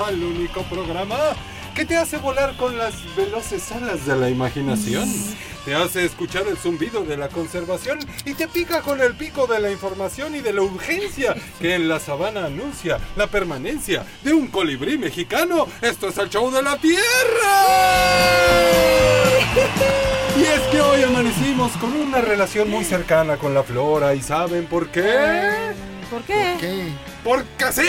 Al único programa que te hace volar con las veloces alas de la imaginación. Te hace escuchar el zumbido de la conservación y te pica con el pico de la información y de la urgencia que en la sabana anuncia la permanencia de un colibrí mexicano. Esto es el show de la Tierra. Y es que hoy amanecimos con una relación muy cercana con la flora y ¿saben por qué? ¿Por qué? ¿Por qué? Porque sí.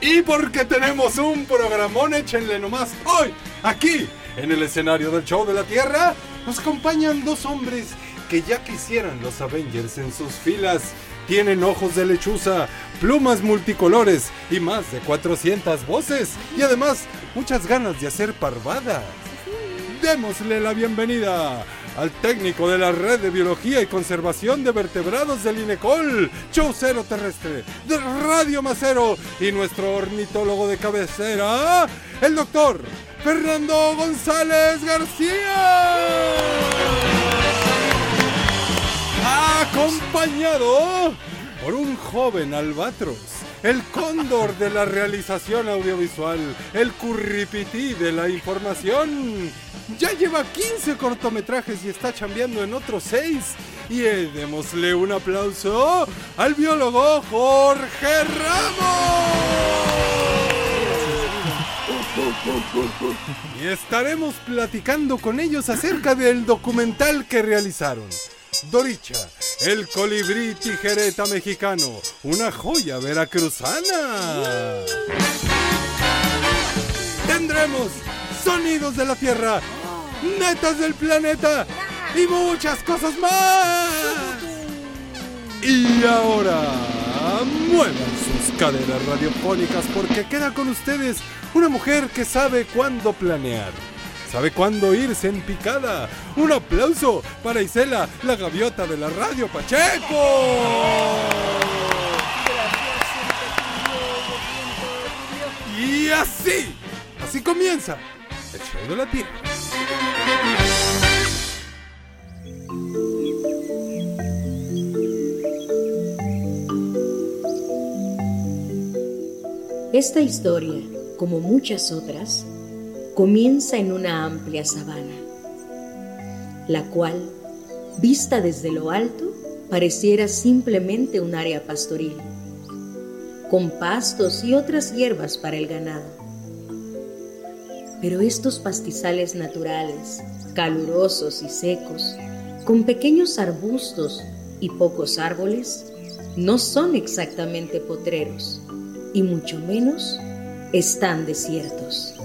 Y porque tenemos un programón, échenle nomás hoy, aquí, en el escenario del show de la Tierra, nos acompañan dos hombres que ya quisieran los Avengers en sus filas. Tienen ojos de lechuza, plumas multicolores y más de 400 voces. Y además, muchas ganas de hacer parvadas. Démosle la bienvenida al técnico de la Red de Biología y Conservación de Vertebrados del INECOL, Chaucero Terrestre, de Radio Macero y nuestro ornitólogo de cabecera, el doctor Fernando González García. Acompañado por un joven albatros, el cóndor de la realización audiovisual, el curripití de la información. Ya lleva 15 cortometrajes y está chambeando en otros 6. Y démosle un aplauso al biólogo Jorge Ramos. Y estaremos platicando con ellos acerca del documental que realizaron. Doricha, el colibrí tijereta mexicano, una joya veracruzana. Tendremos sonidos de la Tierra, netas del planeta y muchas cosas más. Y ahora, muevan sus caderas radiofónicas porque queda con ustedes una mujer que sabe cuándo planear. ¿Sabe cuándo irse en picada? Un aplauso para Isela, la gaviota de la radio Pacheco. Y así, así comienza el show de la tierra. Esta historia, como muchas otras, comienza en una amplia sabana, la cual, vista desde lo alto, pareciera simplemente un área pastoril, con pastos y otras hierbas para el ganado. Pero estos pastizales naturales, calurosos y secos, con pequeños arbustos y pocos árboles, no son exactamente potreros, y mucho menos están desiertos.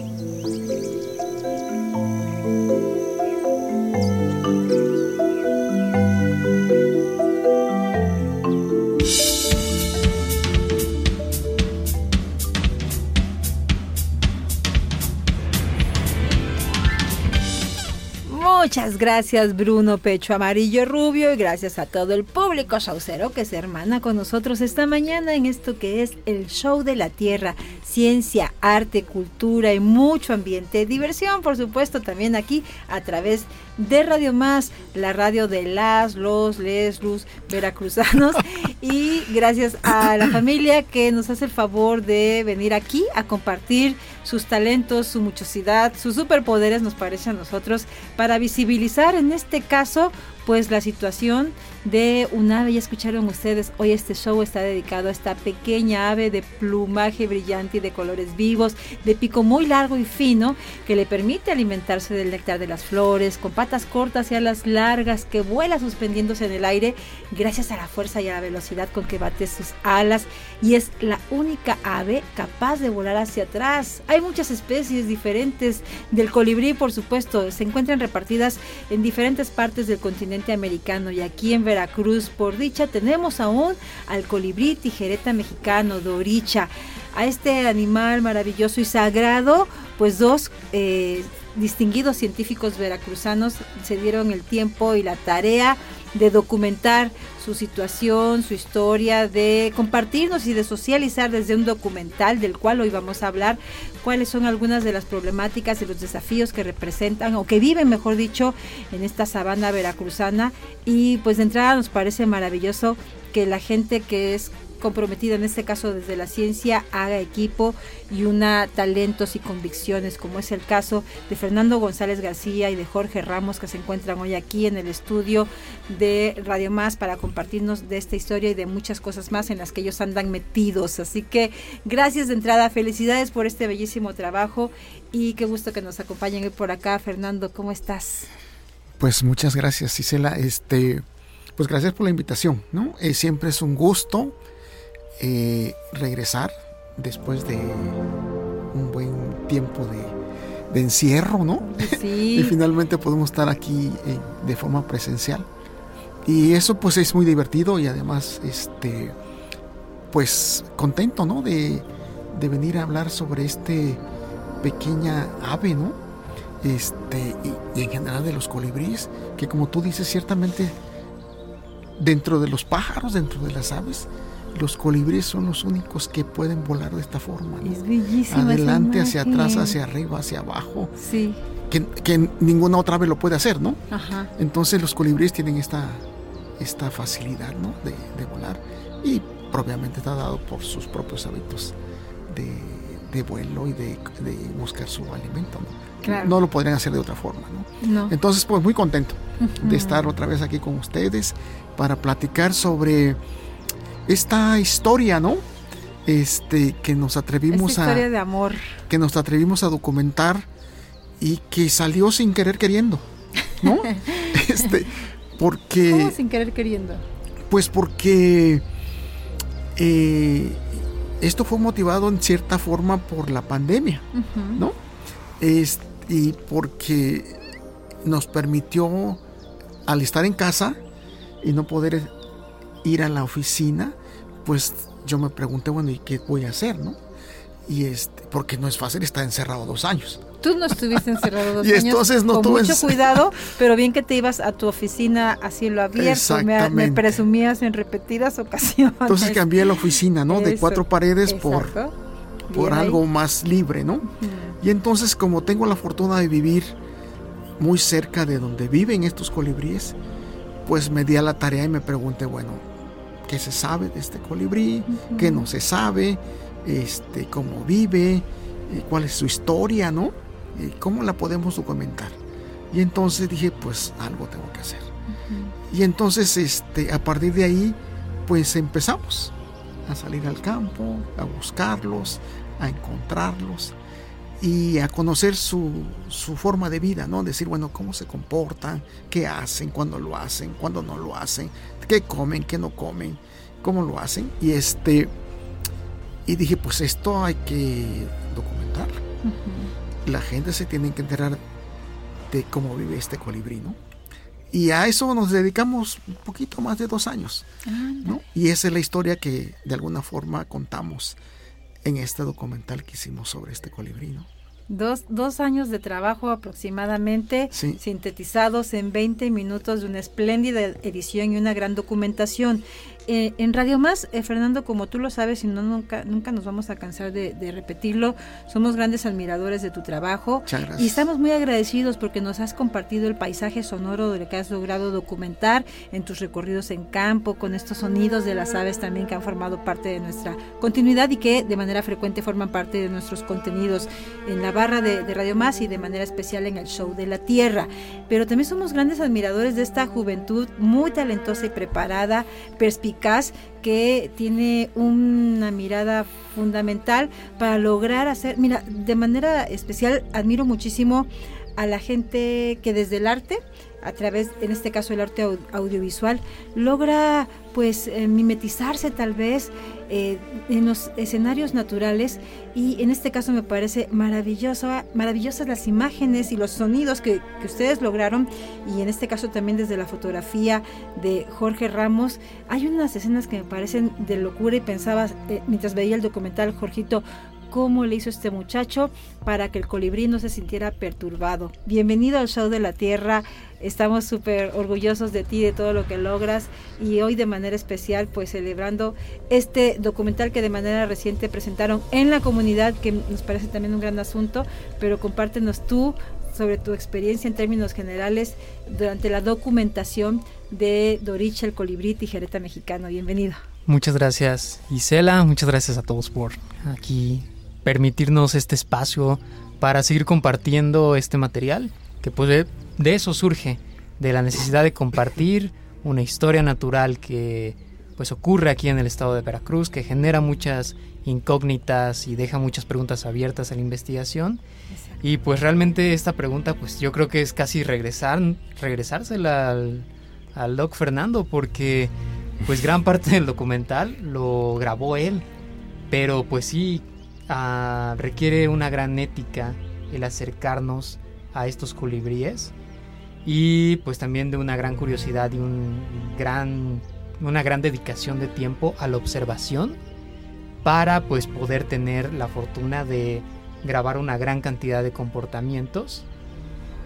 Gracias Bruno Pecho Amarillo Rubio y gracias a todo el público saucero que se hermana con nosotros esta mañana en esto que es el show de la tierra, ciencia, arte, cultura y mucho ambiente, diversión por supuesto también aquí a través de Radio Más, la radio de las, los, les, luz, veracruzanos. Y gracias a la familia que nos hace el favor de venir aquí a compartir sus talentos, su muchosidad, sus superpoderes nos parece a nosotros para visibilizar en este caso pues la situación de un ave, ya escucharon ustedes, hoy este show está dedicado a esta pequeña ave de plumaje brillante y de colores vivos, de pico muy largo y fino, que le permite alimentarse del néctar de las flores, con patas cortas y alas largas, que vuela suspendiéndose en el aire gracias a la fuerza y a la velocidad con que bate sus alas, y es la única ave capaz de volar hacia atrás. Hay muchas especies diferentes del colibrí, por supuesto, se encuentran repartidas en diferentes partes del continente americano y aquí en Veracruz, por dicha, tenemos aún al colibrí tijereta mexicano, Doricha. A este animal maravilloso y sagrado, pues dos eh, distinguidos científicos veracruzanos se dieron el tiempo y la tarea de documentar su situación, su historia, de compartirnos y de socializar desde un documental del cual hoy vamos a hablar cuáles son algunas de las problemáticas y los desafíos que representan o que viven, mejor dicho, en esta sabana veracruzana. Y pues de entrada nos parece maravilloso que la gente que es comprometida en este caso desde la ciencia haga equipo y una talentos y convicciones como es el caso de Fernando González García y de Jorge Ramos que se encuentran hoy aquí en el estudio de Radio Más para compartirnos de esta historia y de muchas cosas más en las que ellos andan metidos. Así que gracias de entrada, felicidades por este bellísimo trabajo y qué gusto que nos acompañen hoy por acá. Fernando, ¿cómo estás? Pues muchas gracias, Isela. Este, pues gracias por la invitación, ¿no? Eh, siempre es un gusto eh, regresar después de un buen tiempo de, encierro, ¿no? Sí. y finalmente podemos estar aquí eh, de forma presencial. Y eso pues es muy divertido y además, este, pues contento, ¿no? De, de venir a hablar sobre este pequeña ave, ¿no? Este, y, y en general de los colibríes, que como tú dices, ciertamente dentro de los pájaros, dentro de las aves, los colibríes son los únicos que pueden volar de esta forma. Es bellísimo. Adelante, hacia atrás, hacia arriba, hacia abajo. Sí. Que, ninguna otra ave lo puede hacer, ¿no? Ajá. Entonces los colibríes tienen esta, esta facilidad, ¿no? De, volar. Y propiamente está dado por sus propios hábitos de, vuelo y de, buscar su alimento, ¿no? Claro. No lo podrían hacer de otra forma, ¿no? no. Entonces, pues muy contento de estar otra vez aquí con ustedes para platicar sobre esta historia, ¿no? Este, que nos atrevimos esta historia de amor. Que nos atrevimos a documentar y que salió sin querer queriendo, ¿no? este, porque. ¿Cómo sin querer queriendo? Pues porque eh, esto fue motivado en cierta forma por la pandemia, ¿no? y porque nos permitió, al estar en casa y no poder ir a la oficina, pues yo me pregunté, bueno, ¿y qué voy a hacer, no? Y este, porque no es fácil estar encerrado dos años. Tú no estuviste encerrado dos y años. entonces no con mucho cuidado, pero bien que te ibas a tu oficina a cielo abierto. Me, me, presumías en repetidas ocasiones. Entonces cambié la oficina, ¿no? de cuatro paredes por, por algo más libre, ¿no? Y entonces como tengo la fortuna de vivir muy cerca de donde viven estos colibríes, pues me di a la tarea y me pregunté, bueno, qué se sabe de este colibrí, qué no se sabe, este, cómo vive, eh, cuál es su historia, ¿no? Eh, ¿Cómo la podemos documentar? Y entonces dije, pues algo tengo que hacer. Y entonces, este, a partir de ahí, pues empezamos a salir al campo, a buscarlos, a encontrarlos y a conocer su, su, forma de vida, ¿no? Decir, bueno, cómo se comportan, qué hacen, cuándo lo hacen, cuándo no lo hacen, qué comen, qué no comen, cómo lo hacen. Y este y dije, pues esto hay que documentar. La gente se tiene que enterar de cómo vive este colibrí, ¿no? Y a eso nos dedicamos un poquito más de dos años, ¿no? Y esa es la historia que de alguna forma contamos en este documental que hicimos sobre este colibrí, Dos, dos, años de trabajo aproximadamente, sintetizados en 20 minutos de una espléndida edición y una gran documentación. Eh, en Radio Más, eh, Fernando, como tú lo sabes y no nunca, nunca nos vamos a cansar de, repetirlo, somos grandes admiradores de tu trabajo y estamos muy agradecidos porque nos has compartido el paisaje sonoro de que has logrado documentar en tus recorridos en campo, con estos sonidos de las aves también que han formado parte de nuestra continuidad y que de manera frecuente forman parte de nuestros contenidos en la barra de, de Radio Más y de manera especial en el show de la Tierra. Pero también somos grandes admiradores de esta juventud muy talentosa y preparada, perspicaz, que tiene una mirada fundamental para lograr hacer, mira, de manera especial admiro muchísimo a la gente que desde el arte a través, en este caso el arte audiovisual, logra pues eh, mimetizarse tal vez eh, en los escenarios naturales y en este caso me parece maravilloso, maravillosas las imágenes y los sonidos que, ustedes lograron y en este caso también desde la fotografía de Jorge Ramos. Hay unas escenas que me parecen de locura y pensaba eh, mientras veía el documental Jorgito cómo le hizo este muchacho para que el colibrí no se sintiera perturbado. Bienvenido al show de la Tierra. Estamos súper orgullosos de ti, de todo lo que logras y hoy de manera especial pues celebrando este documental que de manera reciente presentaron en la comunidad que nos parece también un gran asunto, pero compártenos tú sobre tu experiencia en términos generales durante la documentación de Doricha el colibrí tijereta mexicano. Bienvenido. Muchas gracias Isela, muchas gracias a todos por aquí permitirnos este espacio para seguir compartiendo este material, que pues de, eso surge, de la necesidad de compartir una historia natural que pues ocurre aquí en el estado de Veracruz, que genera muchas incógnitas y deja muchas preguntas abiertas a la investigación. Y pues realmente esta pregunta pues yo creo que es casi regresar, regresársela al, al Doc Fernando, porque pues gran parte del documental lo grabó él. Pero pues sí, Ah, requiere una gran ética el acercarnos a estos colibríes y pues también de una gran curiosidad y un gran, una gran dedicación de tiempo a la observación para pues poder tener la fortuna de grabar una gran cantidad de comportamientos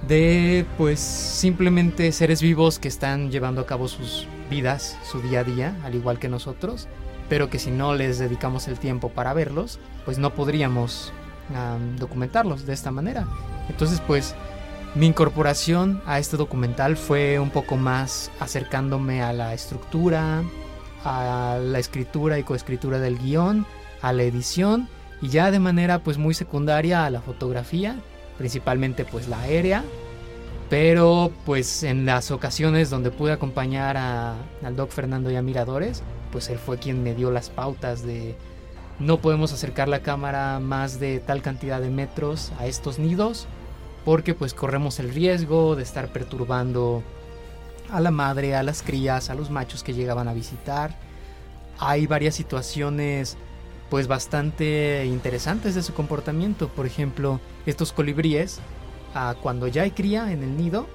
de pues simplemente seres vivos que están llevando a cabo sus vidas, su día a día, al igual que nosotros, pero que si no les dedicamos el tiempo para verlos, pues no podríamos documentarlos de esta manera. Entonces, pues mi incorporación a este documental fue un poco más acercándome a la estructura, a la escritura y coescritura del guion, a la edición y ya de manera pues muy secundaria a la fotografía, principalmente pues la aérea, pero pues en las ocasiones donde pude acompañar a, al doc Fernando y a Miradores, pues él fue quien me dio las pautas de no podemos acercar la cámara más de tal cantidad de metros a estos nidos porque pues corremos el riesgo de estar perturbando a la madre, a las crías, a los machos que llegaban a visitar. Hay varias situaciones pues bastante interesantes de su comportamiento. Por ejemplo, estos colibríes, ah, cuando ya hay cría en el nido,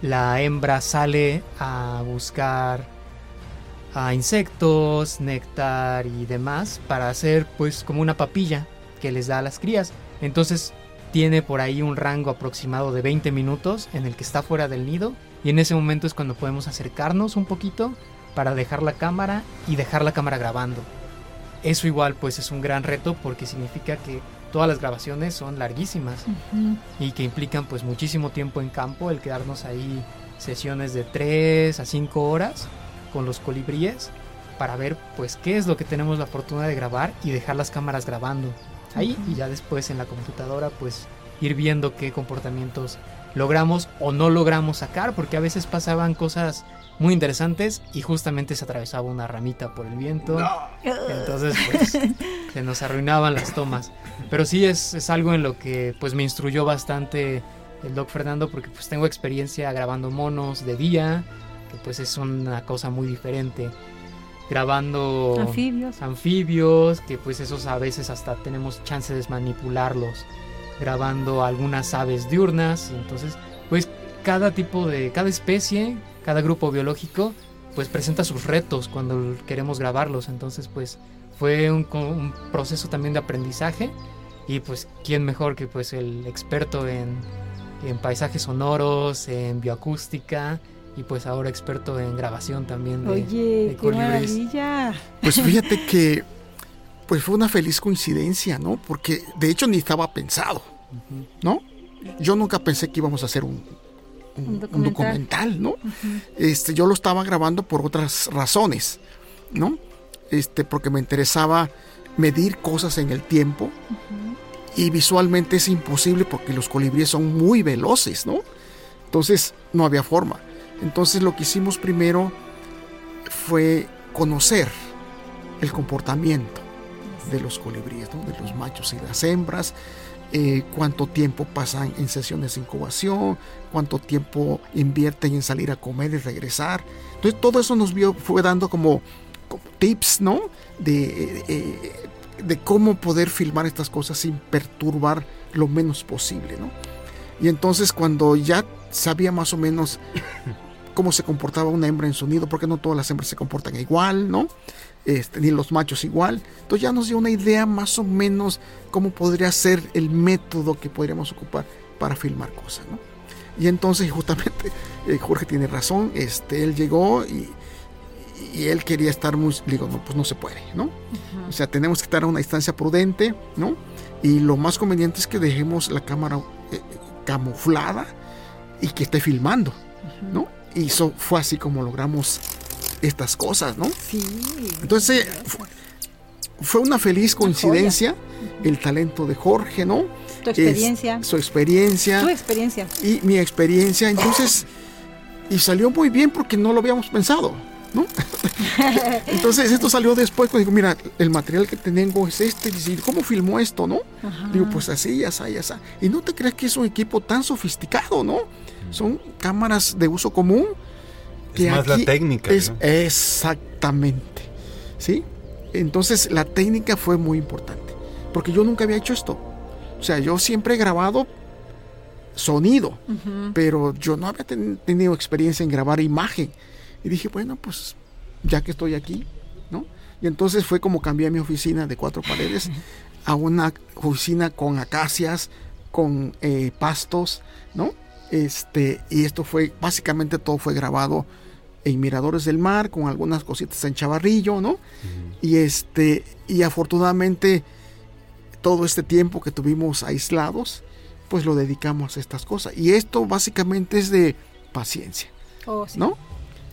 la hembra sale a buscar a insectos, néctar y demás para hacer pues como una papilla que les da a las crías. Entonces tiene por ahí un rango aproximado de 20 minutos en el que está fuera del nido y en ese momento es cuando podemos acercarnos un poquito para dejar la cámara y dejar la cámara grabando. Eso igual pues es un gran reto porque significa que todas las grabaciones son larguísimas y que implican pues muchísimo tiempo en campo, el quedarnos ahí sesiones de 3 a 5 horas con los colibríes para ver pues qué es lo que tenemos la fortuna de grabar y dejar las cámaras grabando ahí y ya después en la computadora pues ir viendo qué comportamientos logramos o no logramos sacar porque a veces pasaban cosas muy interesantes y justamente se atravesaba una ramita por el viento. Entonces pues se nos arruinaban las tomas. Pero sí es, es algo en lo que pues me instruyó bastante el doc Fernando porque pues tengo experiencia grabando monos de día que pues es una cosa muy diferente. Grabando anfibios. anfibios, que pues esos a veces hasta tenemos chance de manipularlos. Grabando algunas aves diurnas, entonces pues cada tipo de, cada especie, cada grupo biológico pues presenta sus retos cuando queremos grabarlos, entonces pues fue un, un proceso también de aprendizaje y pues quién mejor que pues el experto en, en paisajes sonoros, en bioacústica, y pues ahora experto en grabación también de, Oye, qué maravilla. Pues fíjate que pues fue una feliz coincidencia, ¿no? Porque de hecho ni estaba pensado, ¿no? Yo nunca pensé que íbamos a hacer un, documental. ¿no? Este, yo lo estaba grabando por otras razones, ¿no? Este, porque me interesaba medir cosas en el tiempo y visualmente es imposible porque los colibríes son muy veloces, ¿no? Entonces no había forma. Entonces lo que hicimos primero fue conocer el comportamiento de los colibríes, de los machos y las hembras, eh, cuánto tiempo pasan en sesiones de incubación, cuánto tiempo invierten en salir a comer y regresar. Entonces todo eso nos vio, fue dando como, tips, ¿no? De, eh, de cómo poder filmar estas cosas sin perturbar lo menos posible, ¿no? Y entonces cuando ya sabía más o menos cómo se comportaba una hembra en su nido, porque no todas las hembras se comportan igual, ¿no? Este, ni los machos igual. Entonces ya nos dio una idea más o menos cómo podría ser el método que podríamos ocupar para filmar cosas, ¿no? Y entonces justamente eh, Jorge tiene razón, este, él llegó y, y él quería estar muy, digo, no, pues no se puede, ¿no? O sea, tenemos que estar a una distancia prudente, ¿no? Y lo más conveniente es que dejemos la cámara eh, camuflada y que esté filmando, ¿no? Y eso fue así como logramos estas cosas, ¿no? Sí. Entonces, fue, una feliz coincidencia el talento de Jorge, ¿no? Tu experiencia. su experiencia. Tu experiencia. Y mi experiencia. Entonces, y salió muy bien porque no lo habíamos pensado, ¿no? Entonces, esto salió después cuando digo, mira, el material que tengo es este. Y ¿cómo filmó esto, no? Digo, pues así, ya ya ya Y no te creas que es un equipo tan sofisticado, ¿no? Son cámaras de uso común es más la técnica. Es, Exactamente. ¿Sí? Entonces la técnica fue muy importante. Porque yo nunca había hecho esto. O sea, yo siempre he grabado sonido, pero yo no había tenido experiencia en grabar imagen. Y dije, bueno, pues ya que estoy aquí, ¿no? Y entonces fue como cambié mi oficina de cuatro paredes a una oficina con acacias, con eh, pastos, ¿no? Este, y esto fue, básicamente todo fue grabado en Miradores del Mar, con algunas cositas en Chavarrillo, ¿no? Y este, y afortunadamente todo este tiempo que tuvimos aislados, pues lo dedicamos a estas cosas. Y esto básicamente es de paciencia, oh, ¿no?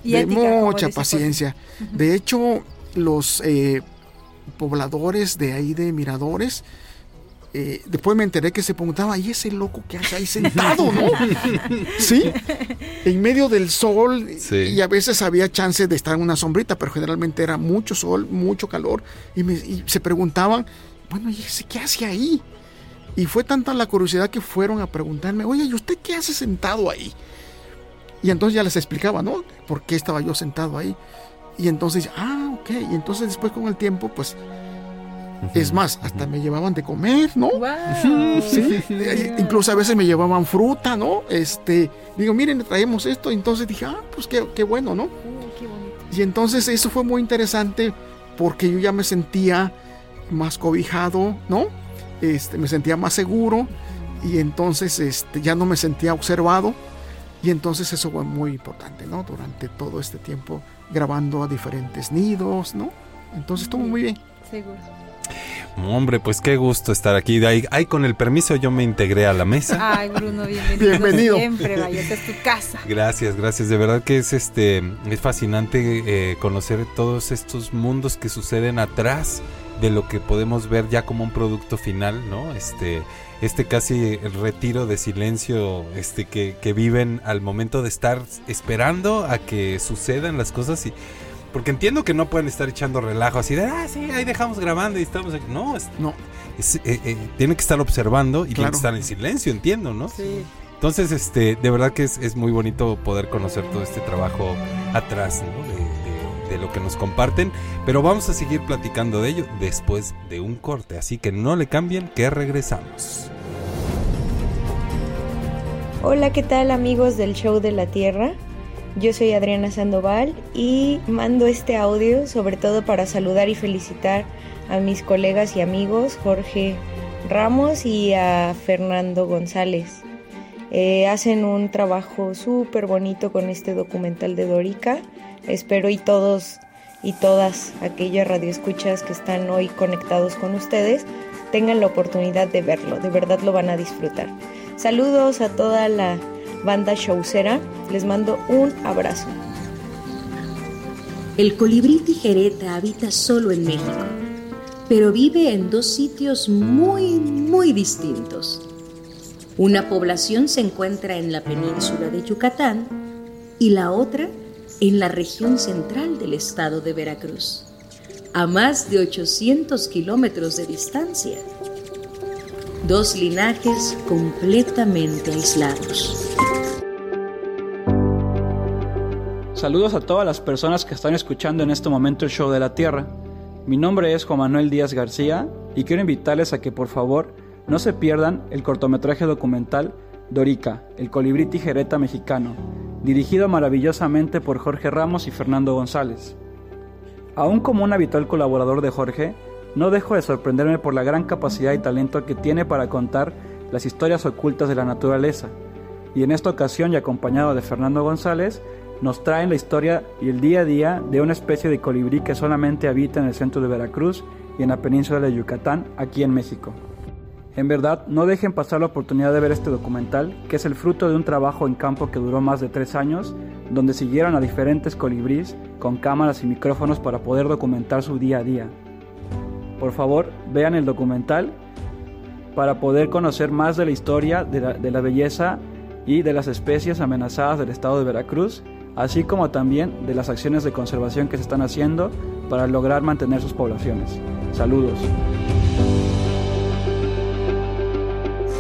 de mucha paciencia. De hecho, los eh, pobladores de ahí de Miradores, eh, después me enteré que se preguntaba, ¿y ese loco que hace ahí sentado, no? sí, en medio del sol y a veces había chance de estar en una sombrita, pero generalmente era mucho sol, mucho calor y, se preguntaban, bueno, ¿y ese qué hace ahí? Y fue tanta la curiosidad que fueron a preguntarme, oye, ¿y usted qué hace sentado ahí? Y entonces ya les explicaba, ¿no? ¿Por qué estaba yo sentado ahí? Y entonces, ah, ok. Y entonces después con el tiempo, pues es más, hasta me llevaban de comer, ¿no? Sí. Incluso a veces me llevaban fruta, ¿no? Este, digo, miren, traemos esto. Entonces dije, ah, pues qué, qué bueno, ¿no? Y entonces eso fue muy interesante porque yo ya me sentía más cobijado, ¿no? Este, me sentía más seguro y entonces este, ya no me sentía observado. Y entonces eso fue muy importante, ¿no? Durante todo este tiempo grabando a diferentes nidos, ¿no? Entonces estuvo muy bien. Seguro. Hombre, pues qué gusto estar aquí. Ahí, con el permiso yo me integré a la mesa. Ay, Bruno, bienvenido. bienvenido. Siempre, vaya, esta es tu casa. Gracias, gracias. De verdad que es este es fascinante eh, conocer todos estos mundos que suceden atrás de lo que podemos ver ya como un producto final, ¿no? Este este casi retiro de silencio este que, que viven al momento de estar esperando a que sucedan las cosas y porque entiendo que no pueden estar echando relajo así de, ah, sí, ahí dejamos grabando y estamos aquí. No, no. Eh, eh, tiene que estar observando y tiene que estar en silencio, entiendo, ¿no? Sí. Entonces, este, de verdad que es, muy bonito poder conocer todo este trabajo atrás, ¿no? De, de lo que nos comparten. Pero vamos a seguir platicando de ello después de un corte. Así que no le cambien, que regresamos. Hola, ¿qué tal amigos del Show de la Tierra? Yo soy Adriana Sandoval y mando este audio sobre todo para saludar y felicitar a mis colegas y amigos Jorge Ramos y a Fernando González. Eh, hacen un trabajo súper bonito con este documental de Dorica. Espero y todos y todas aquellas radioescuchas que están hoy conectados con ustedes tengan la oportunidad de verlo. De verdad lo van a disfrutar. Saludos a toda la banda showcera. Les mando un abrazo. El colibrí tijereta habita solo en México, pero vive en dos sitios muy, muy distintos. Una población se encuentra en la península de Yucatán y la otra en la región central del estado de Veracruz, a más de 800 kilómetros de distancia. Dos linajes completamente aislados. Saludos a todas las personas que están escuchando en este momento el show de la Tierra. Mi nombre es Juan Manuel Díaz García y quiero invitarles a que por favor no se pierdan el cortometraje documental Dorica, el colibrí tijereta mexicano, dirigido maravillosamente por Jorge Ramos y Fernando González. Aún como un habitual colaborador de Jorge, no dejo de sorprenderme por la gran capacidad y talento que tiene para contar las historias ocultas de la naturaleza. Y en esta ocasión y acompañado de Fernando González, nos traen la historia y el día a día de una especie de colibrí que solamente habita en el centro de Veracruz y en la península de Yucatán, aquí en México. En verdad, no dejen pasar la oportunidad de ver este documental, que es el fruto de un trabajo en campo que duró más de tres años, donde siguieron a diferentes colibríes con cámaras y micrófonos para poder documentar su día a día. Por favor, vean el documental para poder conocer más de la historia de la, de la belleza y de las especies amenazadas del estado de Veracruz así como también de las acciones de conservación que se están haciendo para lograr mantener sus poblaciones. Saludos.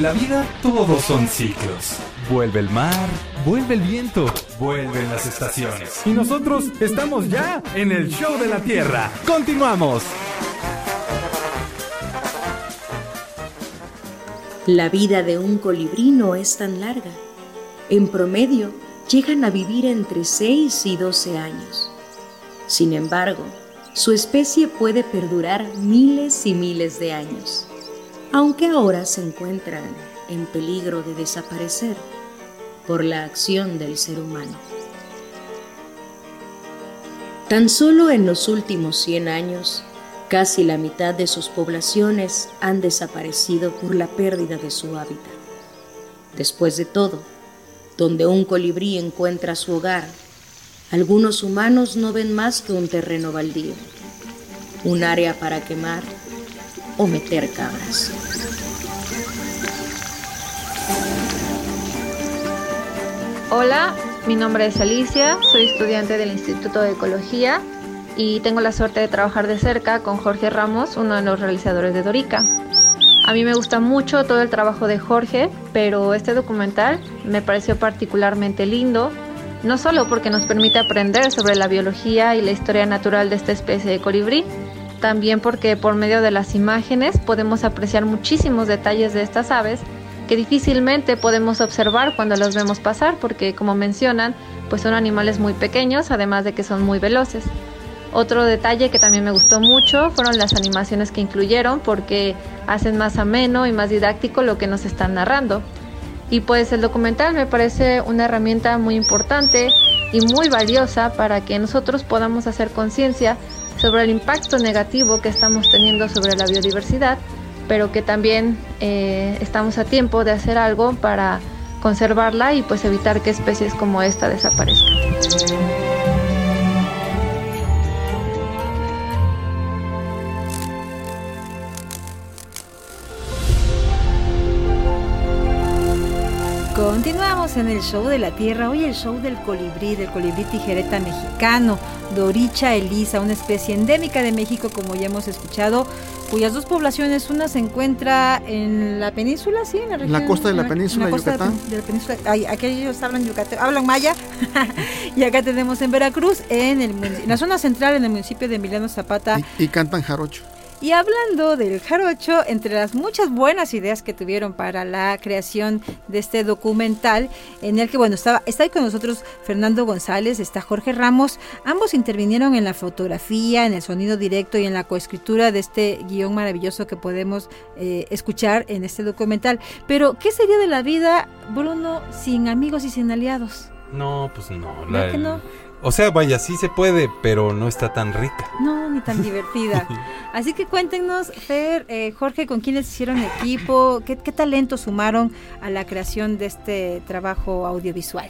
La vida todos son ciclos. Vuelve el mar, vuelve el viento, vuelven las estaciones. Y nosotros estamos ya en el show de la Tierra. Continuamos. La vida de un colibrí no es tan larga. En promedio, llegan a vivir entre 6 y 12 años. Sin embargo, su especie puede perdurar miles y miles de años aunque ahora se encuentran en peligro de desaparecer por la acción del ser humano. Tan solo en los últimos 100 años, casi la mitad de sus poblaciones han desaparecido por la pérdida de su hábitat. Después de todo, donde un colibrí encuentra su hogar, algunos humanos no ven más que un terreno baldío, un área para quemar o meter cabras. Hola, mi nombre es Alicia, soy estudiante del Instituto de Ecología y tengo la suerte de trabajar de cerca con Jorge Ramos, uno de los realizadores de Dorica. A mí me gusta mucho todo el trabajo de Jorge, pero este documental me pareció particularmente lindo, no solo porque nos permite aprender sobre la biología y la historia natural de esta especie de colibrí, también porque por medio de las imágenes podemos apreciar muchísimos detalles de estas aves que difícilmente podemos observar cuando los vemos pasar porque como mencionan pues son animales muy pequeños además de que son muy veloces. Otro detalle que también me gustó mucho fueron las animaciones que incluyeron porque hacen más ameno y más didáctico lo que nos están narrando. Y pues el documental me parece una herramienta muy importante y muy valiosa para que nosotros podamos hacer conciencia sobre el impacto negativo que estamos teniendo sobre la biodiversidad, pero que también eh, estamos a tiempo de hacer algo para conservarla y pues evitar que especies como esta desaparezcan. Continuamos en el show de la tierra, hoy el show del colibrí, del colibrí tijereta mexicano, Doricha elisa, una especie endémica de México como ya hemos escuchado, cuyas dos poblaciones, una se encuentra en la península, sí, en la región. La costa de la península de Yucatán. De, la península, ay, aquí ellos hablan Yucatán, hablan maya, y acá tenemos en Veracruz, en, el, en la zona central, en el municipio de Emiliano Zapata. y cantan jarocho. Y hablando del jarocho, entre las muchas buenas ideas que tuvieron para la creación de este documental, en el que, bueno, estaba, está ahí con nosotros Fernando González, está Jorge Ramos, ambos intervinieron en la fotografía, en el sonido directo y en la coescritura de este guion maravilloso que podemos eh, escuchar en este documental. Pero, ¿qué sería de la vida, Bruno, sin amigos y sin aliados? No, pues no. La, que no? O sea, vaya, sí se puede, pero no está tan rica. No, ni tan divertida. Así que cuéntenos, Fer, eh, Jorge, con quiénes hicieron equipo, ¿Qué, qué talento sumaron a la creación de este trabajo audiovisual.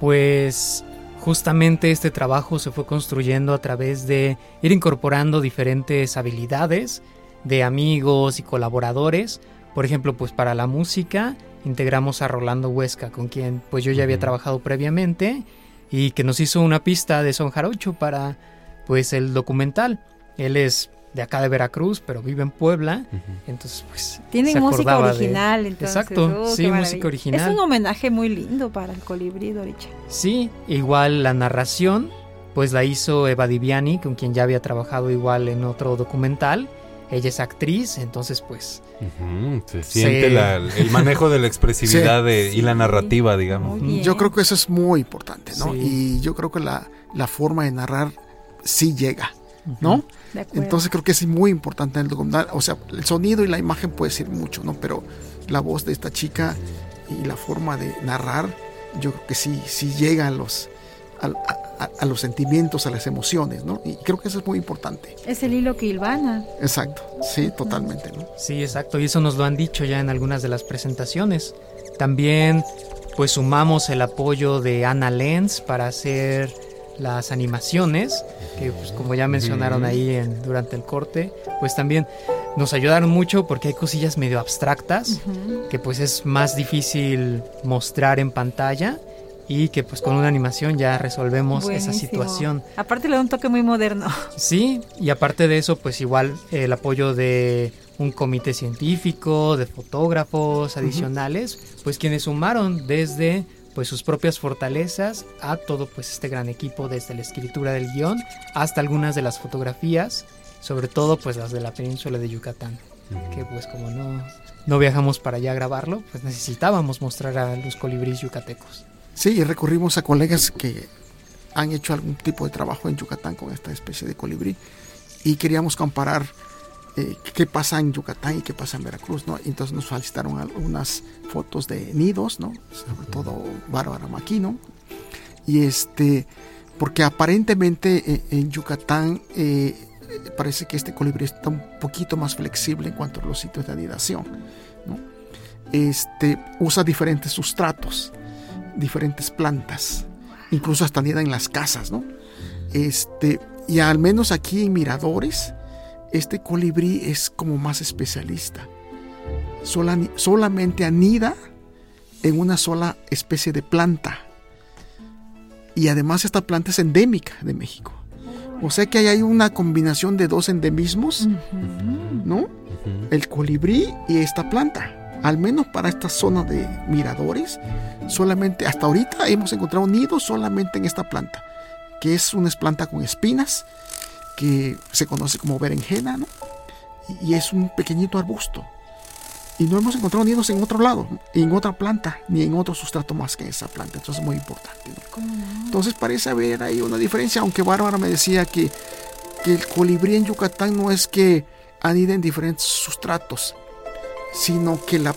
Pues justamente este trabajo se fue construyendo a través de ir incorporando diferentes habilidades de amigos y colaboradores. Por ejemplo, pues para la música integramos a Rolando Huesca, con quien pues yo ya había trabajado previamente y que nos hizo una pista de son jarocho para pues el documental. Él es de acá de Veracruz, pero vive en Puebla, entonces pues tiene música original, entonces. Exacto, oh, sí, música original. Es un homenaje muy lindo para el colibrí Doricha. Sí, igual la narración pues la hizo Eva Diviani, con quien ya había trabajado igual en otro documental. Ella es actriz, entonces pues... se siente el manejo de la expresividad y la narrativa, digamos. Yo creo que eso es muy importante, ¿no? Y yo creo que la, la forma de narrar sí llega, ¿no? Entonces creo que es muy importante en el documental. O sea, el sonido y la imagen puede ser mucho, ¿no? Pero la voz de esta chica y la forma de narrar, yo creo que sí, sí llega a los, a, los sentimientos, a las emociones, ¿no? Y creo que eso es muy importante. Es el hilo que hilvana. Exacto, sí, totalmente, ¿no? Sí, exacto, y eso nos lo han dicho ya en algunas de las presentaciones. También, pues sumamos el apoyo de Ana Lenz para hacer las animaciones, que pues como ya mencionaron ahí en, durante el corte, pues también nos ayudaron mucho porque hay cosillas medio abstractas que pues es más difícil mostrar en pantalla y que pues con una animación ya resolvemos esa situación. Aparte le da un toque muy moderno. Sí, y aparte de eso pues igual el apoyo de un comité científico, de fotógrafos adicionales, pues quienes sumaron desde pues sus propias fortalezas a todo pues este gran equipo desde la escritura del guion hasta algunas de las fotografías, sobre todo pues las de la península de Yucatán, que pues como no, no viajamos para allá a grabarlo, pues necesitábamos mostrar a los colibríes yucatecos. Sí, recurrimos a colegas que han hecho algún tipo de trabajo en Yucatán con esta especie de colibrí y queríamos comparar eh, qué pasa en Yucatán y qué pasa en Veracruz, ¿no? Entonces nos solicitaron algunas fotos de nidos, ¿no? Sobre todo Bárbara Maquino. Y este, porque aparentemente eh, en Yucatán eh, parece que este colibrí está un poquito más flexible en cuanto a los sitios de anidación, ¿no? Este, usa diferentes sustratos, diferentes plantas, incluso hasta anida en las casas, ¿no? Este, y al menos aquí en Miradores, este colibrí es como más especialista. solamente anida en una sola especie de planta. Y además esta planta es endémica de México. O sea que hay una combinación de dos endemismos, ¿no? El colibrí y esta planta. Al menos para esta zona de miradores, solamente hasta ahorita hemos encontrado nidos solamente en esta planta, que es una planta con espinas que se conoce como berenjena, ¿no? Y es un pequeñito arbusto. Y no hemos encontrado nidos en otro lado, en otra planta, ni en otro sustrato más que en esa planta. Entonces es muy importante. Entonces parece haber ahí una diferencia, aunque Bárbara me decía que, el colibrí en Yucatán no es que anida en diferentes sustratos, sino que la,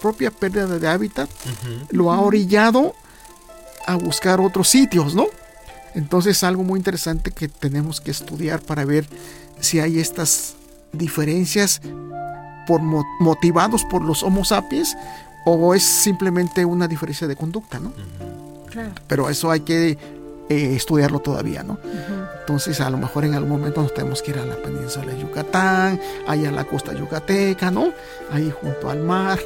propia pérdida de hábitat lo ha orillado a buscar otros sitios, ¿no? Entonces es algo muy interesante que tenemos que estudiar para ver si hay estas diferencias por motivados por los Homo sapiens o es simplemente una diferencia de conducta, ¿no? Pero eso hay que eh, estudiarlo todavía, ¿no? Entonces a lo mejor en algún momento nos tenemos que ir a la península de Yucatán, allá a la costa yucateca, ¿no? Ahí junto al mar.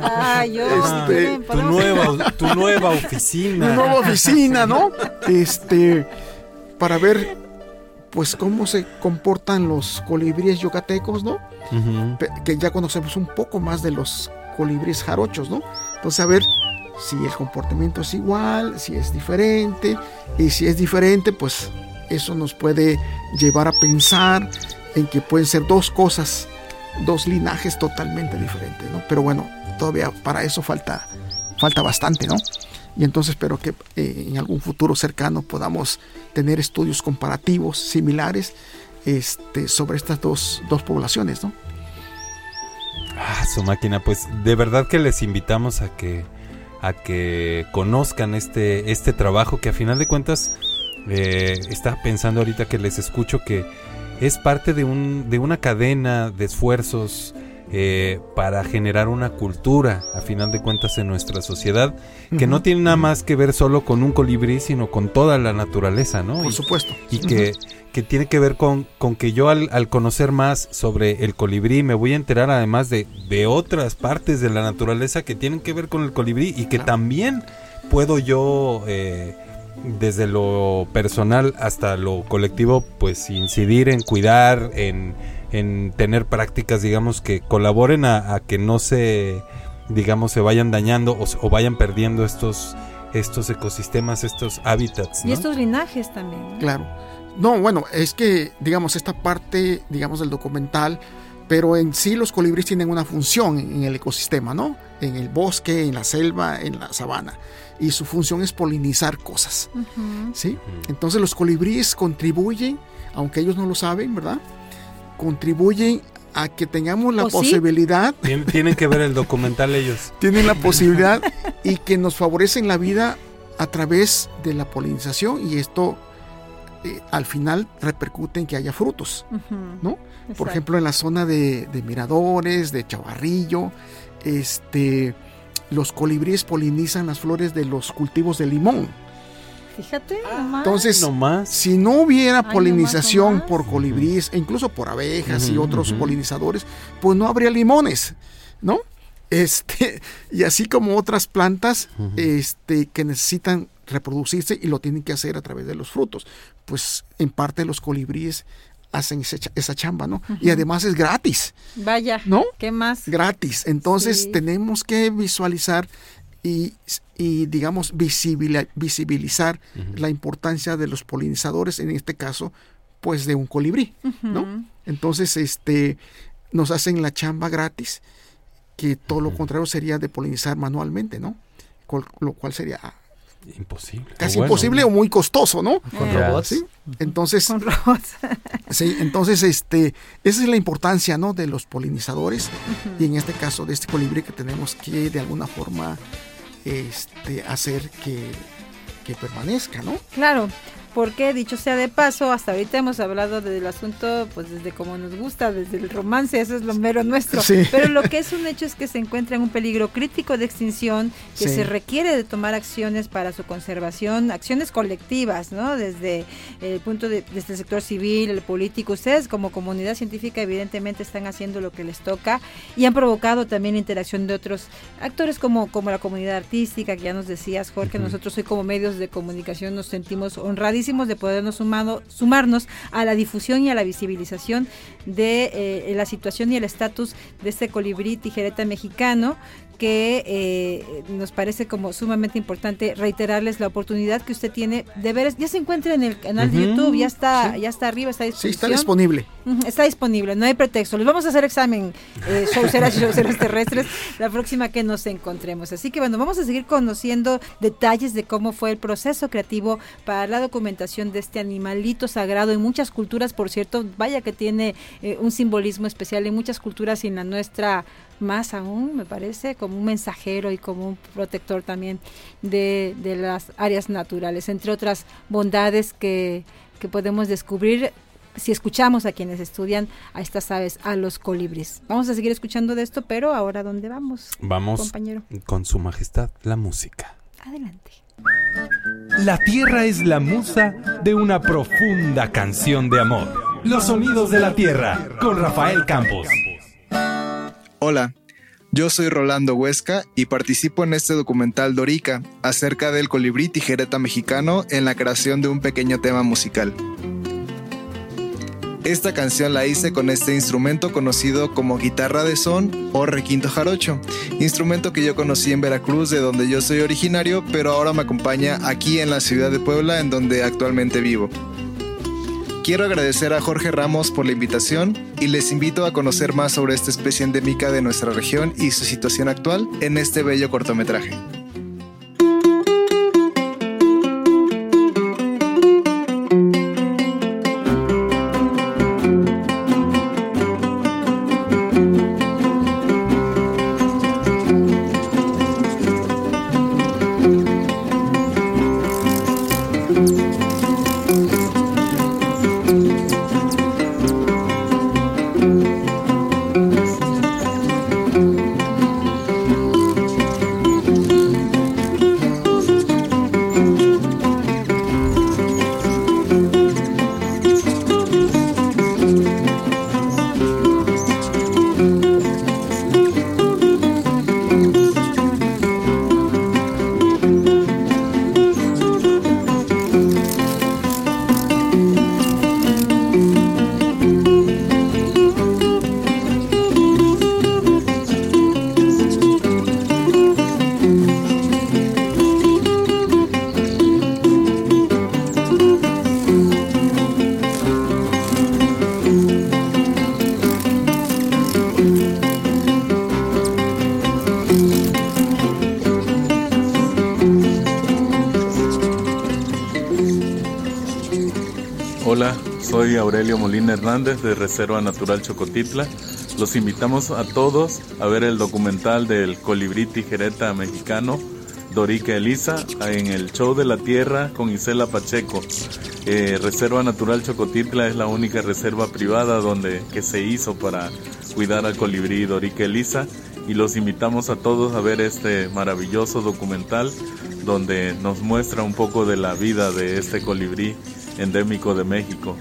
Ah, yo, este, tu, nueva, tu nueva oficina. Tu nueva oficina, ¿no? Este, para ver pues cómo se comportan los colibríes yucatecos, ¿no? Que ya conocemos un poco más de los colibríes jarochos, ¿no? Entonces a ver si el comportamiento es igual, si es diferente, y si es diferente, pues eso nos puede llevar a pensar en que pueden ser dos cosas, dos linajes totalmente diferentes, ¿no? Pero bueno, todavía para eso falta, falta bastante, ¿no? Y entonces espero que eh, en algún futuro cercano podamos tener estudios comparativos similares este, sobre estas dos, dos poblaciones, ¿no? Ah, su máquina, pues de verdad que les invitamos a que a que conozcan este, este trabajo que a final de cuentas eh, está pensando ahorita que les escucho que es parte de, un, de una cadena de esfuerzos eh, para generar una cultura, a final de cuentas, en nuestra sociedad, que no tiene nada más que ver solo con un colibrí, sino con toda la naturaleza, ¿no? Por supuesto. Y que, que tiene que ver con, con que yo al, al, conocer más sobre el colibrí me voy a enterar además de, de, otras partes de la naturaleza que tienen que ver con el colibrí y que también puedo yo... Eh, desde lo personal hasta lo colectivo, pues incidir en cuidar, en, en tener prácticas, digamos, que colaboren a, que no se, digamos, se vayan dañando o, vayan perdiendo estos, estos ecosistemas, estos hábitats. Y estos linajes también. Claro. No, bueno, es que, digamos, esta parte, digamos, del documental, pero en sí los colibríes tienen una función en el ecosistema, ¿no? En el bosque, en la selva, en la sabana. Y su función es polinizar cosas, ¿sí? Entonces los colibríes contribuyen, aunque ellos no lo saben, ¿verdad? contribuyen a que tengamos la posibilidad. Tienen que ver el documental ellos. Tienen la posibilidad y que nos favorecen la vida a través de la polinización y esto eh, al final repercute en que haya frutos, ¿no? Por ejemplo, en la zona de, de, Miradores, de Chavarrillo, este, los colibríes polinizan las flores de los cultivos de limón. Fíjate, ah. Entonces, si no hubiera polinización por colibríes, e incluso por abejas y otros polinizadores, pues no habría limones, ¿no? Este, y así como otras plantas este, que necesitan reproducirse y lo tienen que hacer a través de los frutos. Pues en parte los colibríes hacen esa, chamba, ¿no? Y además es gratis. Vaya. ¿No? ¿Qué más? Gratis. Entonces tenemos que visualizar y, digamos, visibilizar la importancia de los polinizadores, en este caso, pues de un colibrí, ¿no? Entonces, este, nos hacen la chamba gratis, que todo lo contrario sería de polinizar manualmente, ¿no? lo cual sería imposible. Casi imposible o muy costoso, ¿no? Con robots. ¿Sí? Entonces, Con robots. sí, entonces este, esa es la importancia, ¿no? De los polinizadores y en este caso de este colibrí que tenemos que de alguna forma este, hacer que, que permanezca, ¿no? Claro, porque dicho sea de paso, hasta ahorita hemos hablado del asunto, pues desde como nos gusta, desde el romance, eso es lo mero nuestro. Pero lo que es un hecho es que se encuentra en un peligro crítico de extinción, que se requiere de tomar acciones para su conservación, acciones colectivas, ¿no? Desde el punto de, desde el sector civil, el político, ustedes como comunidad científica evidentemente están haciendo lo que les toca y han provocado también interacción de otros actores como, como la comunidad artística, que ya nos decías, Jorge, nosotros hoy como medios de comunicación nos sentimos honradísimos de podernos sumado, sumarnos a la difusión y a la visibilización de eh, la situación y el estatus de este colibrí tijereta mexicano que eh, nos parece como sumamente importante reiterarles la oportunidad que usted tiene de ver, ya se encuentra en el canal de YouTube, ya está, ya está arriba, está Sí, está disponible. está disponible, no hay pretexto. Les vamos a hacer examen, eh, y terrestres, la próxima que nos encontremos. Así que bueno, vamos a seguir conociendo detalles de cómo fue el proceso creativo para la documentación de este animalito sagrado en muchas culturas, por cierto, vaya que tiene eh, un simbolismo especial en muchas culturas y en la nuestra más aún, me parece, como un mensajero y como un protector también de, las áreas naturales, entre otras bondades que, que podemos descubrir si escuchamos a quienes estudian a estas aves, a los colibríes. Vamos a seguir escuchando de esto, pero ahora ¿dónde vamos? Vamos compañero? con su majestad la música. Adelante. La tierra es la musa de una profunda canción de amor. Los sonidos de la tierra con Rafael Campos. Hola, yo soy Rolando Huesca y participo en este documental Dorica acerca del colibrí tijereta mexicano en la creación de un pequeño tema musical. Esta canción la hice con este instrumento conocido como guitarra de son o requinto jarocho, instrumento que yo conocí en Veracruz de donde yo soy originario, pero ahora me acompaña aquí en la ciudad de Puebla en donde actualmente vivo. Quiero agradecer a Jorge Ramos por la invitación y les invito a conocer más sobre esta especie endémica de nuestra región y su situación actual en este bello cortometraje. Aurelio Molina Hernández de Reserva Natural Chocotitla. Los invitamos a todos a ver el documental del colibrí tijereta mexicano Dorica Elisa en el Show de la Tierra con Isela Pacheco. Eh, reserva Natural Chocotitla es la única reserva privada donde que se hizo para cuidar al colibrí Dorica Elisa y los invitamos a todos a ver este maravilloso documental donde nos muestra un poco de la vida de este colibrí endémico de México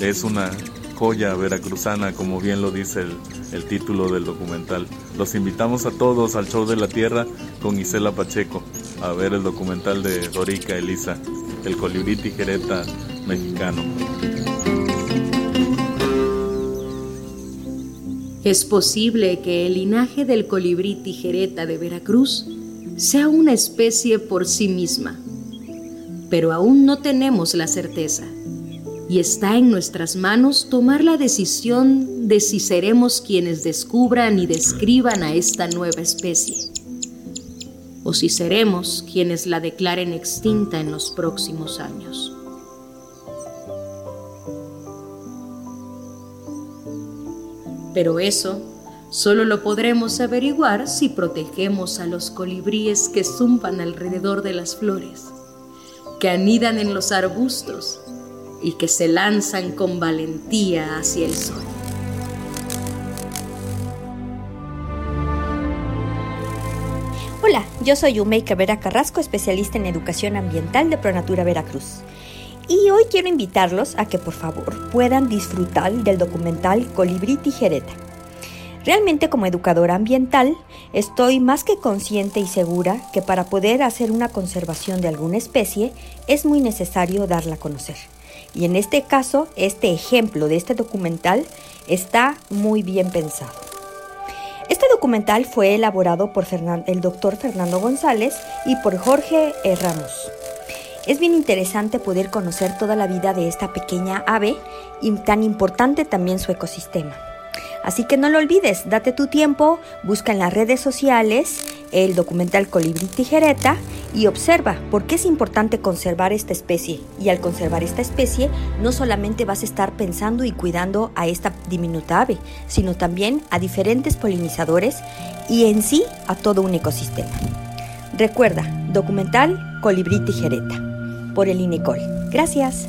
es una joya veracruzana, como bien lo dice el, título del documental. Los invitamos a todos al Show de la Tierra con Isela Pacheco a ver el documental de Dorica Elisa, el colibrí tijereta mexicano. Es posible que el linaje del colibrí tijereta de Veracruz sea una especie por sí misma, pero aún no tenemos la certeza y está en nuestras manos tomar la decisión de si seremos quienes descubran y describan a esta nueva especie, o si seremos quienes la declaren extinta en los próximos años. Pero eso solo lo podremos averiguar si protegemos a los colibríes que zumban alrededor de las flores, que anidan en los arbustos, y que se lanzan con valentía hacia el sol. Hola, yo soy Yumeika Vera Carrasco, especialista en educación ambiental de Pronatura Veracruz. Y hoy quiero invitarlos a que por favor puedan disfrutar del documental Colibrí Tijereta. Realmente como educadora ambiental estoy más que consciente y segura que para poder hacer una conservación de alguna especie es muy necesario darla a conocer. Y en este caso, este ejemplo de este documental está muy bien pensado. Este documental fue elaborado por el doctor Fernando González y por Jorge e. Ramos. Es bien interesante poder conocer toda la vida de esta pequeña ave y tan importante también su ecosistema. Así que no lo olvides, date tu tiempo, busca en las redes sociales el documental Colibrí Tijereta y observa por qué es importante conservar esta especie. Y al conservar esta especie, no solamente vas a estar pensando y cuidando a esta diminuta ave, sino también a diferentes polinizadores y en sí a todo un ecosistema. Recuerda, documental Colibrí Tijereta, por el INECOL. Gracias.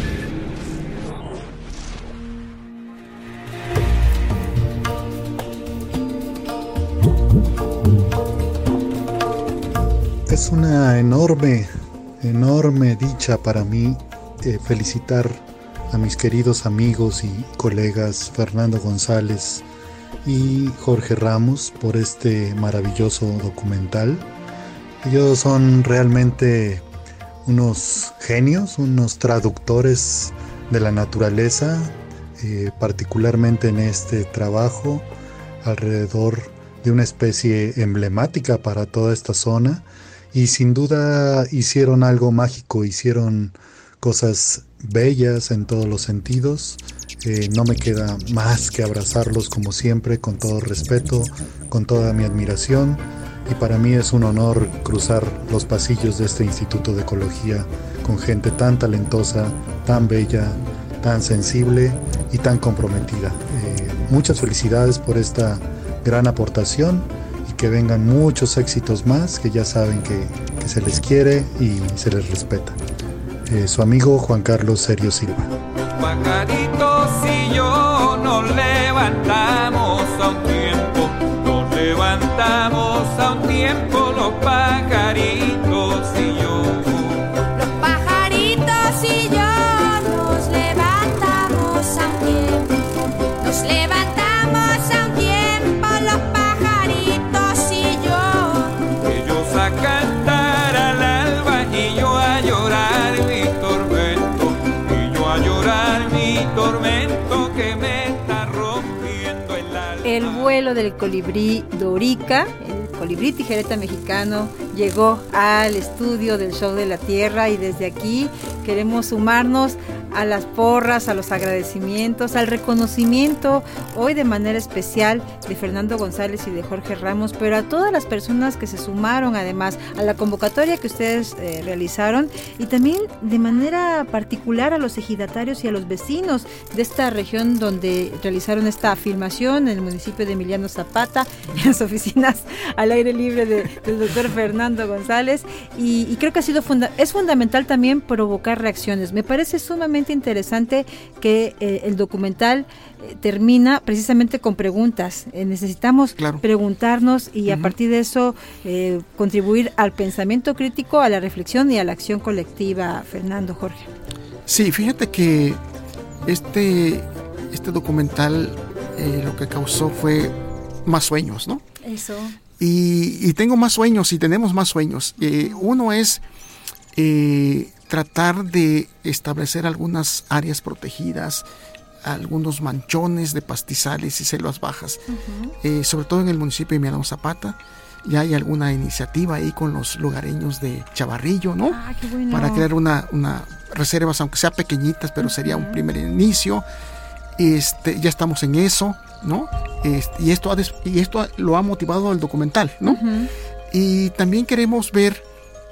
Es una enorme, enorme dicha para mí eh, felicitar a mis queridos amigos y colegas Fernando González y Jorge Ramos por este maravilloso documental. Ellos son realmente unos genios, unos traductores de la naturaleza, eh, particularmente en este trabajo alrededor de una especie emblemática para toda esta zona y sin duda hicieron algo mágico, hicieron cosas bellas en todos los sentidos. Eh, no me queda más que abrazarlos como siempre, con todo respeto, con toda mi admiración. Y para mí es un honor cruzar los pasillos de este Instituto de Ecología con gente tan talentosa, tan bella, tan sensible y tan comprometida. Eh, muchas felicidades por esta gran aportación que vengan muchos éxitos más, que ya saben que, que se les quiere y se les respeta. Eh, su amigo Juan Carlos Serio Silva. Pajaritos y yo nos levantamos a un tiempo, nos levantamos a un tiempo los pajaritos y yo. Los pajaritos y yo nos levantamos a un tiempo, nos levantamos vuelo del colibrí Dorica, el colibrí tijereta mexicano, llegó al estudio del Show de la Tierra y desde aquí queremos sumarnos a las porras, a los agradecimientos, al reconocimiento hoy de manera especial de Fernando González y de Jorge Ramos, pero a todas las personas que se sumaron además a la convocatoria que ustedes eh, realizaron y también de manera particular a los ejidatarios y a los vecinos de esta región donde realizaron esta afirmación en el municipio de Emiliano Zapata, en las oficinas al aire libre de, del doctor Fernando González y, y creo que ha sido funda es fundamental también provocar reacciones. Me parece sumamente interesante que eh, el documental eh, termina precisamente con preguntas. Eh, necesitamos Claro. preguntarnos y a partir de eso contribuir al pensamiento crítico, a la reflexión y a la acción colectiva. Fernando, Jorge. Sí, fíjate que este, este documental lo que causó fue más sueños, ¿no? Eso. Y, y tengo más sueños y tenemos más sueños. Uno es eh, tratar de establecer algunas áreas protegidas, algunos manchones de pastizales y selvas bajas, eh, sobre todo en el municipio de Emiliano Zapata. Ya hay alguna iniciativa ahí con los lugareños de Chavarrillo, ¿no? Ah, qué bueno. Para crear una, una reservas, aunque sea pequeñitas, pero sería un primer inicio. Este, ya estamos en eso, ¿no? Este, y, esto ha des- y esto lo ha motivado el documental, ¿no? Y también queremos ver,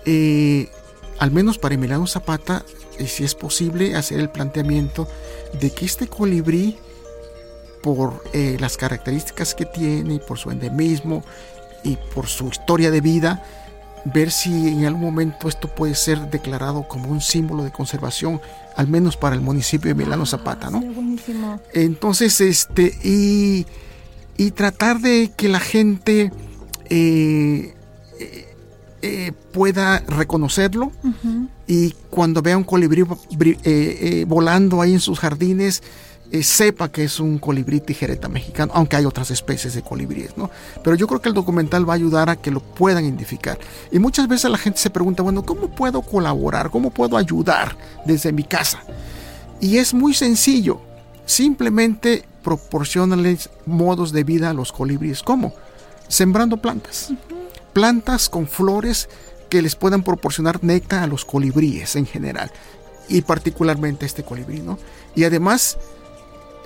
eh, al menos para Emiliano Zapata, eh, si es posible, hacer el planteamiento de que este colibrí, por eh, las características que tiene, y por su endemismo y por su historia de vida, ver si en algún momento esto puede ser declarado como un símbolo de conservación, al menos para el municipio de Emiliano Zapata, ¿no? Entonces, este, y, y tratar de que la gente eh, eh, pueda reconocerlo y cuando vea un colibrí eh, eh, volando ahí en sus jardines, eh, sepa que es un colibrí tijereta mexicano, aunque hay otras especies de colibríes, ¿no? Pero yo creo que el documental va a ayudar a que lo puedan identificar. Y muchas veces la gente se pregunta, bueno, ¿cómo puedo colaborar? ¿Cómo puedo ayudar desde mi casa? Y es muy sencillo. Simplemente proporcionarles modos de vida a los colibríes. ¿Cómo? Sembrando plantas. Plantas con flores que les puedan proporcionar néctar a los colibríes en general. Y particularmente este colibrí, ¿no? Y además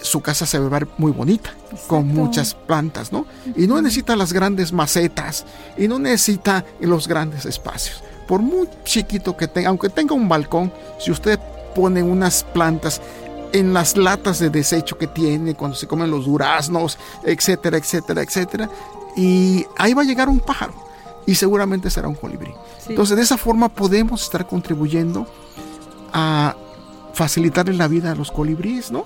su casa se va a ver muy bonita, con muchas plantas, ¿no? Y no necesita las grandes macetas, y no necesita los grandes espacios. Por muy chiquito que tenga, aunque tenga un balcón, si usted pone unas plantas en las latas de desecho que tiene, cuando se comen los duraznos, etcétera, etcétera, etcétera. Y ahí va a llegar un pájaro y seguramente será un colibrí. Entonces, de esa forma podemos estar contribuyendo a facilitarle la vida a los colibríes, ¿no?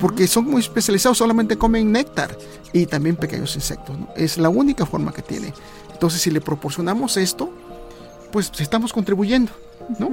Porque son muy especializados, solamente comen néctar y también pequeños insectos, ¿no? Es la única forma que tiene. Entonces, si le proporcionamos esto, pues estamos contribuyendo. ¿no?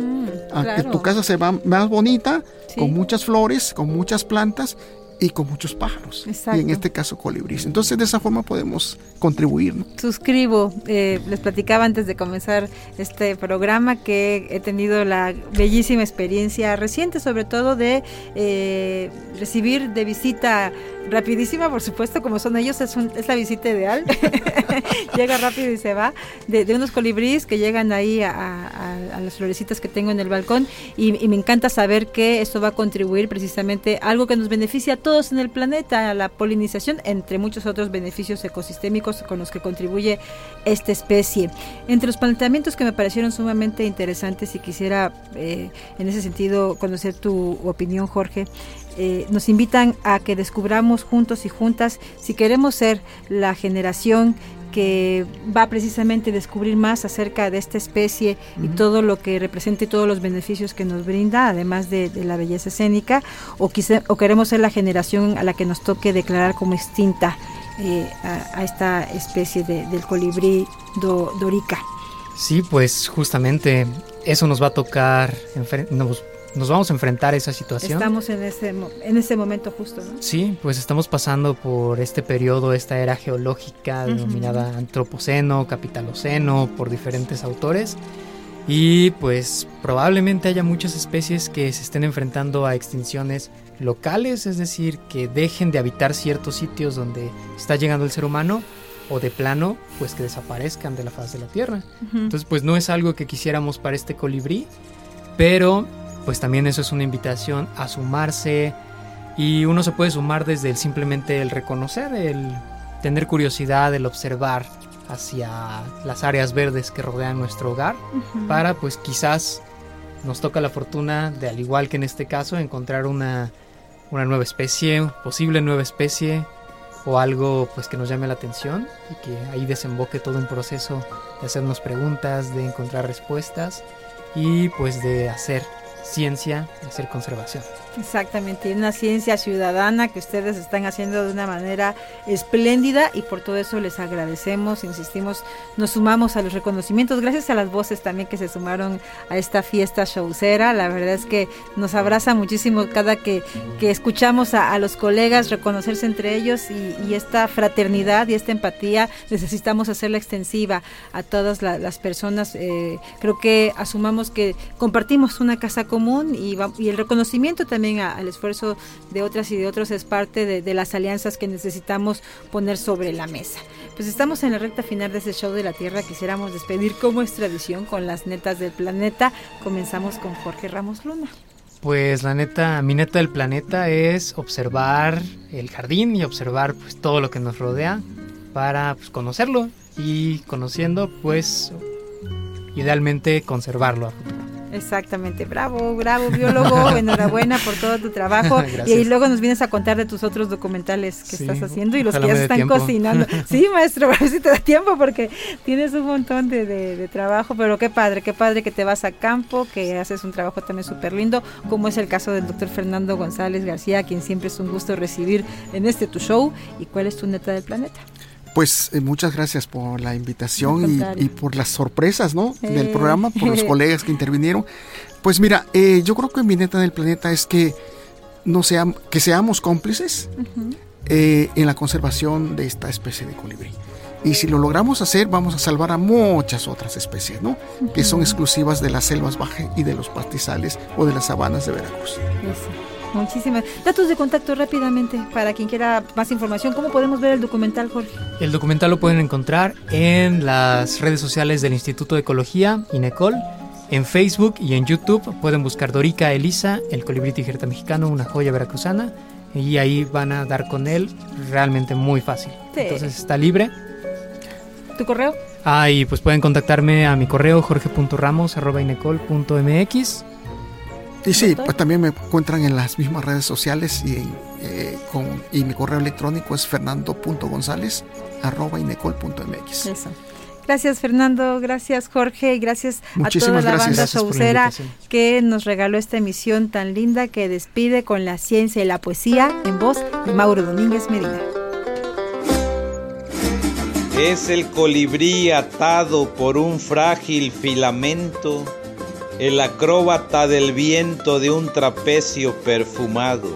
a que tu casa se va más bonita, con muchas flores, con muchas plantas y con muchos pájaros. Y en este caso colibríes. Entonces de esa forma podemos contribuir. Suscribo. Eh, les platicaba antes de comenzar este programa que he tenido la bellísima experiencia reciente, sobre todo de eh, recibir de visita rapidísima, por supuesto, como son ellos, es, es la visita ideal. Llega rápido y se va. De, unos colibríes que llegan ahí a, las florecitas que tengo en el balcón y, me encanta saber que esto va a contribuir precisamente a algo que nos beneficia a todos en el planeta, la polinización, entre muchos otros beneficios ecosistémicos con los que contribuye esta especie. Entre los planteamientos que me parecieron sumamente interesantes y quisiera eh, en ese sentido conocer tu opinión, Jorge, eh, nos invitan a que descubramos juntos y juntas si queremos ser la generación que va precisamente a descubrir más acerca de esta especie y todo lo que representa y todos los beneficios que nos brinda, además de, la belleza escénica, o, o queremos ser la generación a la que nos toque declarar como extinta eh, a, esta especie del colibrí dorica. Sí, pues justamente eso nos va a tocar, nos nos vamos a enfrentar a esa situación. Estamos en ese, en ese momento justo, ¿no? Sí, pues estamos pasando por este periodo, esta era geológica denominada antropoceno, capitaloceno, por diferentes autores. Y pues probablemente haya muchas especies que se estén enfrentando a extinciones locales, es decir, que dejen de habitar ciertos sitios donde está llegando el ser humano o de plano, pues que desaparezcan de la faz de la Tierra. Entonces, pues no es algo que quisiéramos para este colibrí, pero pues también eso es una invitación a sumarse y uno se puede sumar desde el simplemente el reconocer, el tener curiosidad, el observar hacia las áreas verdes que rodean nuestro hogar para pues quizás nos toca la fortuna de al igual que en este caso encontrar una, una nueva especie, posible nueva especie o algo pues que nos llame la atención y que ahí desemboque todo un proceso de hacernos preguntas, de encontrar respuestas y pues de hacer ciencia hacer conservación. Exactamente, una ciencia ciudadana que ustedes están haciendo de una manera espléndida y por todo eso les agradecemos, insistimos, nos sumamos a los reconocimientos, gracias a las voces también que se sumaron a esta fiesta showcera, la verdad es que nos abraza muchísimo cada que, que escuchamos a, los colegas reconocerse entre ellos y, esta fraternidad y esta empatía. Necesitamos hacerla extensiva a todas las personas, eh, creo que asumamos que compartimos una casa común y, y el reconocimiento también al esfuerzo de otras y de otros es parte de, las alianzas que necesitamos poner sobre la mesa. Pues estamos en la recta final de ese show de la Tierra. Quisiéramos despedir como es tradición con las netas del planeta. Comenzamos con Jorge Ramos Luna. Pues la neta, mi neta del planeta es observar el jardín y observar pues todo lo que nos rodea para pues, conocerlo y conociendo pues idealmente conservarlo. Exactamente, bravo, bravo biólogo, enhorabuena por todo tu trabajo. y luego nos vienes a contar de tus otros documentales que estás haciendo y los que ya se están cocinando. Sí, maestro, a ver si te da tiempo porque tienes un montón de, trabajo, pero qué padre, qué padre que te vas a campo, que haces un trabajo también súper lindo, como es el caso del doctor Fernando González García, a quien siempre es un gusto recibir en este tu show. ¿Y cuál es tu neta del planeta? Pues eh, muchas gracias por la invitación y, por las sorpresas ¿no? del eh. programa, por los colegas que intervinieron. Pues mira, eh, yo creo que mi neta del planeta es que, no que seamos cómplices en la conservación de esta especie de colibrí. Y si lo logramos hacer, vamos a salvar a muchas otras especies, ¿no? Que son exclusivas de las selvas bajas y de los pastizales o de las sabanas de Veracruz. Muchísimas. Datos de contacto rápidamente para quien quiera más información. ¿Cómo podemos ver el documental, Jorge? El documental lo pueden encontrar en las redes sociales del Instituto de Ecología, INECOL. En Facebook y en YouTube pueden buscar Dorica Elisa, el colibrí tijereta mexicano, una joya veracruzana. Y ahí van a dar con él realmente muy fácil. Entonces está libre. ¿Tu correo? Ah, y pues pueden contactarme a mi correo jorge.ramos.inecol.mx Y sí, pues también me encuentran en las mismas redes sociales y, eh, con, y mi correo electrónico es fernando.gonzález arroba inecol.mx. Eso. Gracias Fernando, gracias Jorge y gracias a toda la banda showcera que nos regaló esta emisión tan linda que despide con la ciencia y la poesía en voz de Mauro Domínguez Medina. Es el colibrí atado por un frágil filamento, el acróbata del viento de un trapecio perfumado.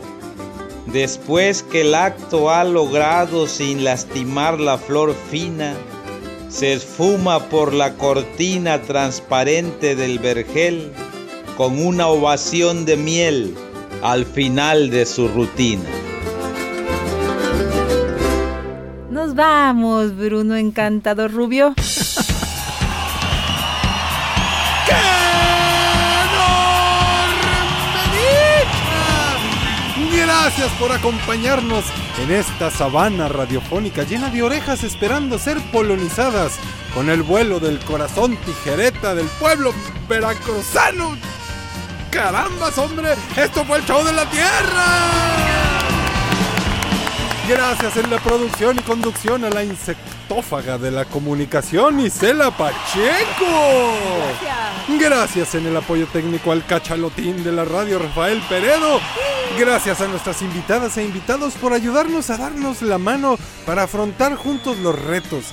Después que el acto ha logrado sin lastimar la flor fina, se esfuma por la cortina transparente del vergel con una ovación de miel al final de su rutina. Nos vamos, Bruno Encantador Rubio. Por acompañarnos en esta sabana radiofónica llena de orejas esperando ser polonizadas con el vuelo del corazón tijereta del pueblo veracruzano. ¡Carambas, hombre! ¡Esto fue el show de la tierra! Gracias en la producción y conducción a la insectófaga de la comunicación, Isela Pacheco. Gracias. Gracias en el apoyo técnico al cachalotín de la radio, Rafael Peredo. Gracias a nuestras invitadas e invitados por ayudarnos a darnos la mano para afrontar juntos los retos.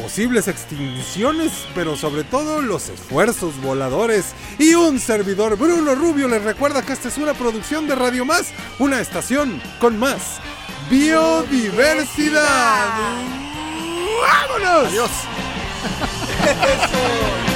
Posibles extinciones, pero sobre todo los esfuerzos voladores. Y un servidor, Bruno Rubio, les recuerda que esta es una producción de Radio Más, una estación con más biodiversidad. ¡Vámonos! Adiós. Eso.